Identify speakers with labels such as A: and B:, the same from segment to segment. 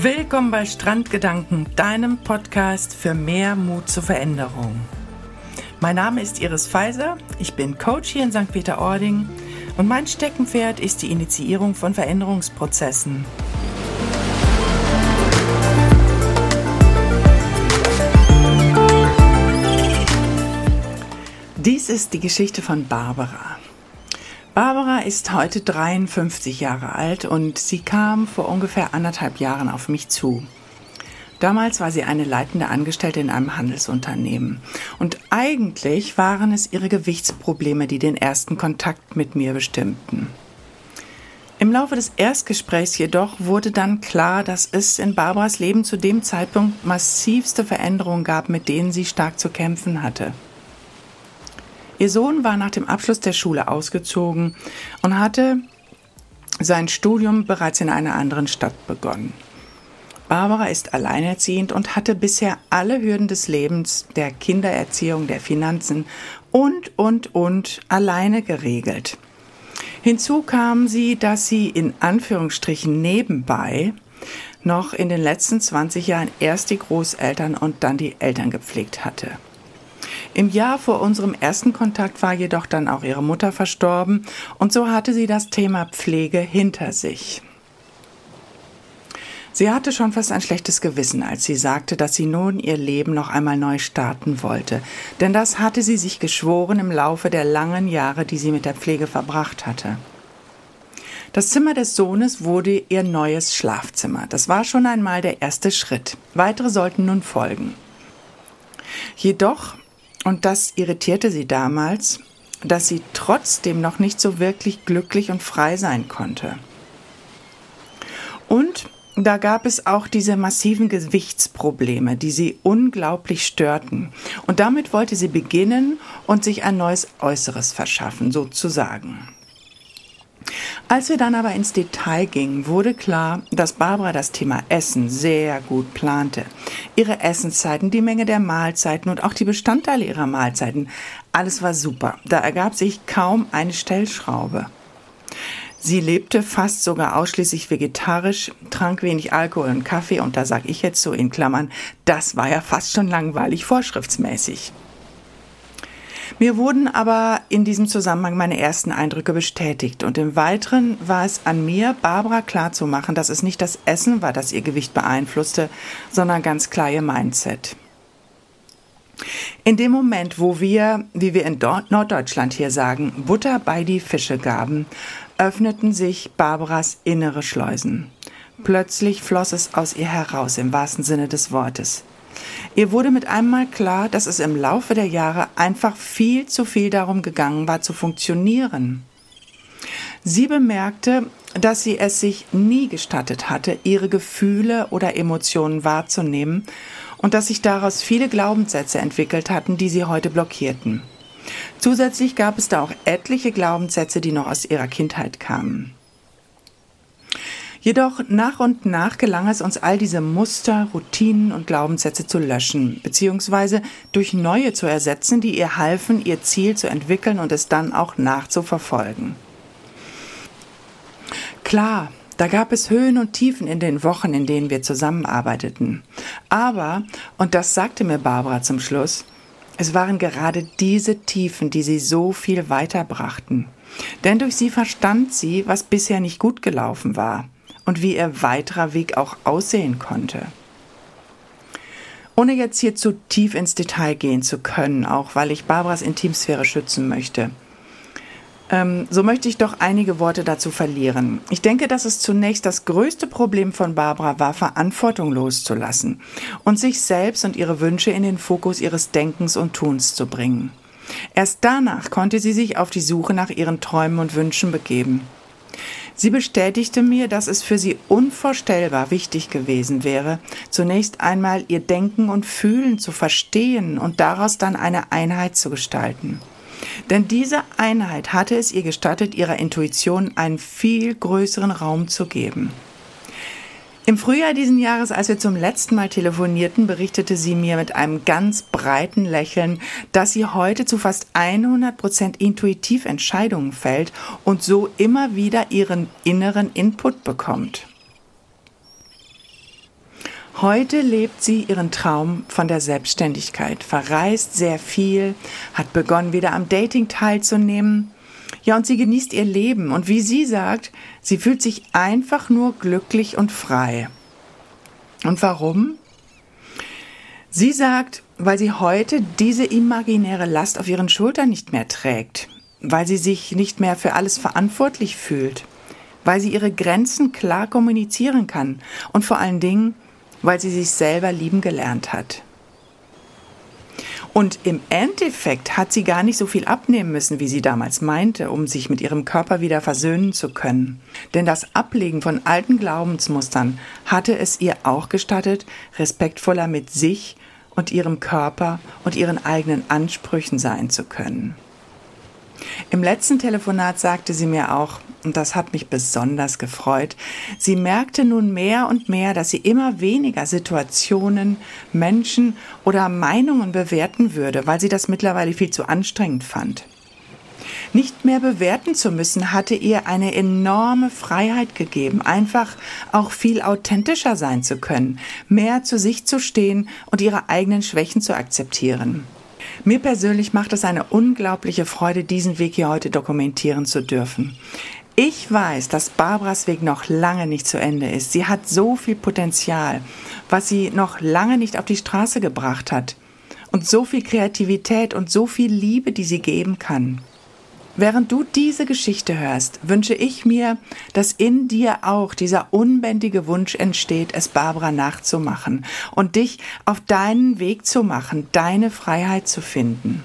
A: Willkommen bei Strandgedanken, deinem Podcast für mehr Mut zur Veränderung. Mein Name ist Iris Pfizer, ich bin Coach hier in St. Peter-Ording und mein Steckenpferd ist die Initiierung von Veränderungsprozessen. Dies ist die Geschichte von Barbara. Barbara ist heute 53 Jahre alt und sie kam vor ungefähr anderthalb Jahren auf mich zu. Damals war sie eine leitende Angestellte in einem Handelsunternehmen. Und eigentlich waren es ihre Gewichtsprobleme, die den ersten Kontakt mit mir bestimmten. Im Laufe des Erstgesprächs jedoch wurde dann klar, dass es in Barbaras Leben zu dem Zeitpunkt massivste Veränderungen gab, mit denen sie stark zu kämpfen hatte. Ihr Sohn war nach dem Abschluss der Schule ausgezogen und hatte sein Studium bereits in einer anderen Stadt begonnen. Barbara ist alleinerziehend und hatte bisher alle Hürden des Lebens, der Kindererziehung, der Finanzen und, und, und alleine geregelt. Hinzu kam sie, dass sie in Anführungsstrichen nebenbei noch in den letzten 20 Jahren erst die Großeltern und dann die Eltern gepflegt hatte. Im Jahr vor unserem ersten Kontakt war jedoch dann auch ihre Mutter verstorben und so hatte sie das Thema Pflege hinter sich. Sie hatte schon fast ein schlechtes Gewissen, als sie sagte, dass sie nun ihr Leben noch einmal neu starten wollte, denn das hatte sie sich geschworen im Laufe der langen Jahre, die sie mit der Pflege verbracht hatte. Das Zimmer des Sohnes wurde ihr neues Schlafzimmer. Das war schon einmal der erste Schritt. Weitere sollten nun folgen. Jedoch und das irritierte sie damals, dass sie trotzdem noch nicht so wirklich glücklich und frei sein konnte. Und da gab es auch diese massiven Gewichtsprobleme, die sie unglaublich störten. Und damit wollte sie beginnen und sich ein neues Äußeres verschaffen, sozusagen. Als wir dann aber ins Detail gingen, wurde klar, dass Barbara das Thema Essen sehr gut plante. Ihre Essenszeiten, die Menge der Mahlzeiten und auch die Bestandteile ihrer Mahlzeiten, alles war super. Da ergab sich kaum eine Stellschraube. Sie lebte fast sogar ausschließlich vegetarisch, trank wenig Alkohol und Kaffee und da sag ich jetzt so in Klammern, das war ja fast schon langweilig vorschriftsmäßig. Mir wurden aber in diesem Zusammenhang meine ersten Eindrücke bestätigt und im Weiteren war es an mir, Barbara klarzumachen, dass es nicht das Essen war, das ihr Gewicht beeinflusste, sondern ganz klar ihr Mindset. In dem Moment, wo wir, wie wir in Norddeutschland hier sagen, Butter bei die Fische gaben, öffneten sich Barbaras innere Schleusen. Plötzlich floss es aus ihr heraus, im wahrsten Sinne des Wortes. Ihr wurde mit einmal klar, dass es im Laufe der Jahre einfach viel zu viel darum gegangen war, zu funktionieren. Sie bemerkte, dass sie es sich nie gestattet hatte, ihre Gefühle oder Emotionen wahrzunehmen und dass sich daraus viele Glaubenssätze entwickelt hatten, die sie heute blockierten. Zusätzlich gab es da auch etliche Glaubenssätze, die noch aus ihrer Kindheit kamen. Jedoch nach und nach gelang es uns all diese Muster, Routinen und Glaubenssätze zu löschen, beziehungsweise durch neue zu ersetzen, die ihr halfen, ihr Ziel zu entwickeln und es dann auch nachzuverfolgen. Klar, da gab es Höhen und Tiefen in den Wochen, in denen wir zusammenarbeiteten. Aber, und das sagte mir Barbara zum Schluss, es waren gerade diese Tiefen, die sie so viel weiterbrachten. Denn durch sie verstand sie, was bisher nicht gut gelaufen war und wie ihr weiterer Weg auch aussehen konnte. Ohne jetzt hier zu tief ins Detail gehen zu können, auch weil ich Barbaras Intimsphäre schützen möchte, ähm, so möchte ich doch einige Worte dazu verlieren. Ich denke, dass es zunächst das größte Problem von Barbara war, Verantwortung loszulassen und sich selbst und ihre Wünsche in den Fokus ihres Denkens und Tuns zu bringen. Erst danach konnte sie sich auf die Suche nach ihren Träumen und Wünschen begeben. Sie bestätigte mir, dass es für sie unvorstellbar wichtig gewesen wäre, zunächst einmal ihr Denken und Fühlen zu verstehen und daraus dann eine Einheit zu gestalten. Denn diese Einheit hatte es ihr gestattet, ihrer Intuition einen viel größeren Raum zu geben. Im Frühjahr diesen Jahres, als wir zum letzten Mal telefonierten, berichtete sie mir mit einem ganz breiten Lächeln, dass sie heute zu fast 100 Prozent intuitiv Entscheidungen fällt und so immer wieder ihren inneren Input bekommt. Heute lebt sie ihren Traum von der Selbstständigkeit, verreist sehr viel, hat begonnen, wieder am Dating teilzunehmen. Ja, und sie genießt ihr Leben. Und wie sie sagt, sie fühlt sich einfach nur glücklich und frei. Und warum? Sie sagt, weil sie heute diese imaginäre Last auf ihren Schultern nicht mehr trägt, weil sie sich nicht mehr für alles verantwortlich fühlt, weil sie ihre Grenzen klar kommunizieren kann und vor allen Dingen, weil sie sich selber lieben gelernt hat. Und im Endeffekt hat sie gar nicht so viel abnehmen müssen, wie sie damals meinte, um sich mit ihrem Körper wieder versöhnen zu können. Denn das Ablegen von alten Glaubensmustern hatte es ihr auch gestattet, respektvoller mit sich und ihrem Körper und ihren eigenen Ansprüchen sein zu können. Im letzten Telefonat sagte sie mir auch, und das hat mich besonders gefreut, sie merkte nun mehr und mehr, dass sie immer weniger Situationen, Menschen oder Meinungen bewerten würde, weil sie das mittlerweile viel zu anstrengend fand. Nicht mehr bewerten zu müssen, hatte ihr eine enorme Freiheit gegeben, einfach auch viel authentischer sein zu können, mehr zu sich zu stehen und ihre eigenen Schwächen zu akzeptieren. Mir persönlich macht es eine unglaubliche Freude, diesen Weg hier heute dokumentieren zu dürfen. Ich weiß, dass Barbaras Weg noch lange nicht zu Ende ist. Sie hat so viel Potenzial, was sie noch lange nicht auf die Straße gebracht hat. Und so viel Kreativität und so viel Liebe, die sie geben kann. Während du diese Geschichte hörst, wünsche ich mir, dass in dir auch dieser unbändige Wunsch entsteht, es Barbara nachzumachen und dich auf deinen Weg zu machen, deine Freiheit zu finden.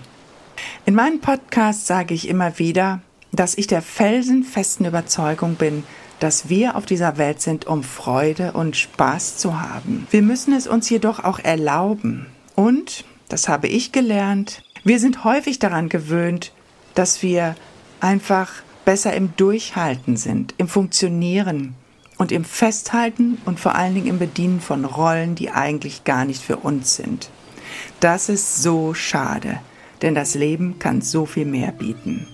A: In meinem Podcast sage ich immer wieder, dass ich der felsenfesten Überzeugung bin, dass wir auf dieser Welt sind, um Freude und Spaß zu haben. Wir müssen es uns jedoch auch erlauben. Und, das habe ich gelernt, wir sind häufig daran gewöhnt, dass wir einfach besser im Durchhalten sind, im Funktionieren und im Festhalten und vor allen Dingen im Bedienen von Rollen, die eigentlich gar nicht für uns sind. Das ist so schade, denn das Leben kann so viel mehr bieten.